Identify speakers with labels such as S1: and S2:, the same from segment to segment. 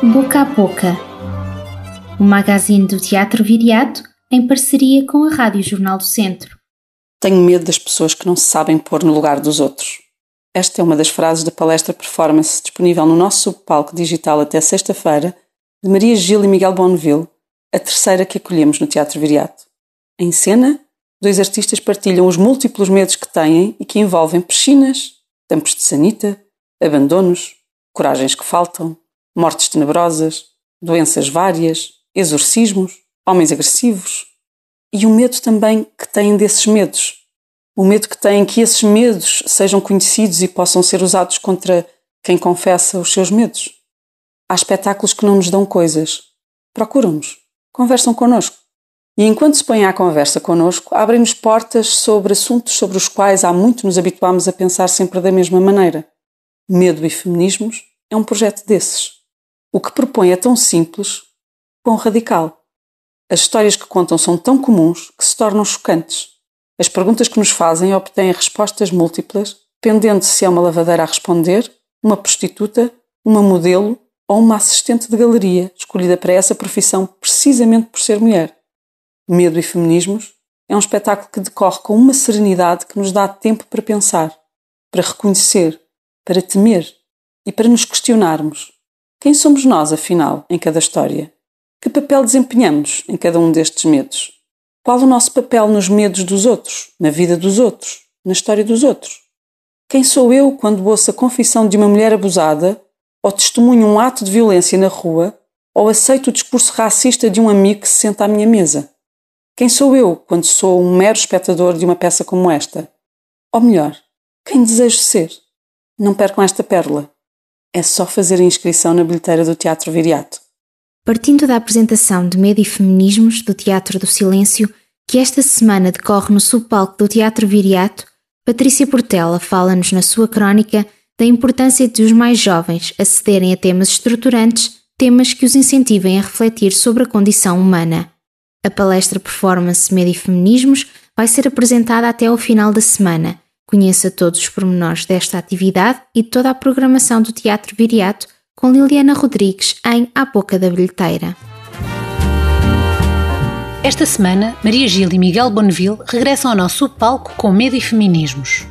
S1: Boca a Boca, o magazine do Teatro Viriato em parceria com a Rádio Jornal do Centro.
S2: Tenho medo das pessoas que não se sabem pôr no lugar dos outros. Esta é uma das frases da palestra performance disponível no nosso palco digital até sexta-feira, de Maria Gil e Miguel Bonneville, a terceira que acolhemos no Teatro Viriato. Em cena, dois artistas partilham os múltiplos medos que têm e que envolvem piscinas, tampos de sanita, abandonos, coragens que faltam, mortes tenebrosas, doenças várias, exorcismos, homens agressivos e o medo também que têm desses medos. O medo que têm que esses medos sejam conhecidos e possam ser usados contra quem confessa os seus medos. Há espetáculos que não nos dão coisas. Procuram-nos, conversam connosco. E enquanto se põem à conversa connosco, abrem-nos portas sobre assuntos sobre os quais há muito nos habituámos a pensar sempre da mesma maneira. Medo e Feminismos é um projeto desses. O que propõe é tão simples quão radical. As histórias que contam são tão comuns que se tornam chocantes. As perguntas que nos fazem obtêm respostas múltiplas, dependendo se é uma lavadeira a responder, uma prostituta, uma modelo ou uma assistente de galeria, escolhida para essa profissão precisamente por ser mulher. Medo e Feminismos é um espetáculo que decorre com uma serenidade que nos dá tempo para pensar, para reconhecer, para temer e para nos questionarmos quem somos nós, afinal, em cada história? Que papel desempenhamos em cada um destes medos? Qual o nosso papel nos medos dos outros, na vida dos outros, na história dos outros? Quem sou eu quando ouço a confissão de uma mulher abusada, ou testemunho um ato de violência na rua, ou aceito o discurso racista de um amigo que se senta à minha mesa? Quem sou eu quando sou um mero espectador de uma peça como esta? Ou melhor, quem desejo ser? Não percam esta pérola. É só fazer a inscrição na bilheteira do Teatro Viriato.
S1: Partindo da apresentação de Medo e Feminismos do Teatro do Silêncio, que esta semana decorre no subpalco do Teatro Viriato, Patrícia Portela fala-nos na sua crónica da importância de os mais jovens acederem a temas estruturantes, temas que os incentivem a refletir sobre a condição humana. A palestra Performance Medo e Feminismos vai ser apresentada até ao final da semana Conheça todos os pormenores desta atividade e toda a programação do Teatro Viriato com Liliana Rodrigues em A Boca da Bilheteira.
S3: Esta semana, Maria Gil e Miguel Bonneville regressam ao nosso palco com Medo e Feminismos.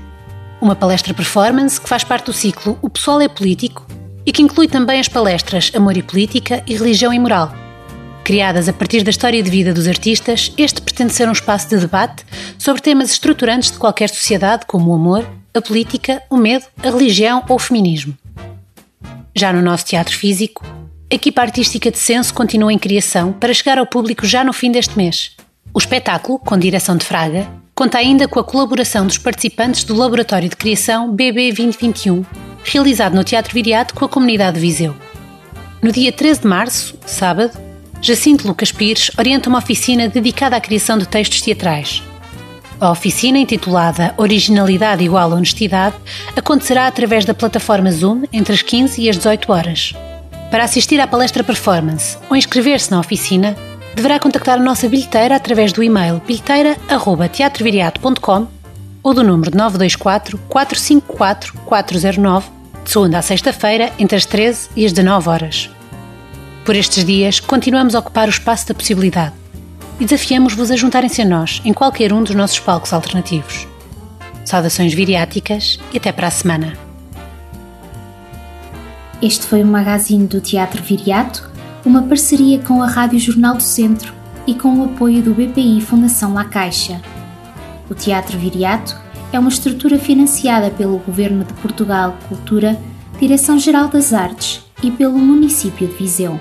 S3: Uma palestra performance que faz parte do ciclo O Pessoal é Político e que inclui também as palestras Amor e Política e Religião e Moral Criadas a partir da história de vida dos artistas, este pretende ser um espaço de debate sobre temas estruturantes de qualquer sociedade, como o amor, a política, o medo, a religião ou o feminismo. Já no nosso teatro físico, a equipa artística de Senso continua em criação para chegar ao público já no fim deste mês. O espetáculo, com direção de Fraga, conta ainda com a colaboração dos participantes do Laboratório de Criação BB 2021, realizado no Teatro Viriato com a comunidade de Viseu. No dia 13 de março, sábado, Jacinto Lucas Pires orienta uma oficina dedicada à criação de textos teatrais. A oficina, intitulada Originalidade igual a Honestidade, acontecerá através da plataforma Zoom entre as 15 e as 18 horas. Para assistir à palestra performance ou inscrever-se na oficina, deverá contactar a nossa bilheteira através do e-mail bilheteira.teatroviriato.com ou do número 924 454 409, de segunda a sexta-feira, entre as 13 e as 19 horas. Por estes dias, continuamos a ocupar o espaço da possibilidade e desafiamos-vos a juntarem-se a nós em qualquer um dos nossos palcos alternativos. Saudações viriáticas e até para a semana.
S1: Este foi o magazine do Teatro Viriato, uma parceria com a Rádio Jornal do Centro e com o apoio do BPI Fundação La Caixa. O Teatro Viriato é uma estrutura financiada pelo Governo de Portugal Cultura, Direção-Geral das Artes e pelo município de Viseu.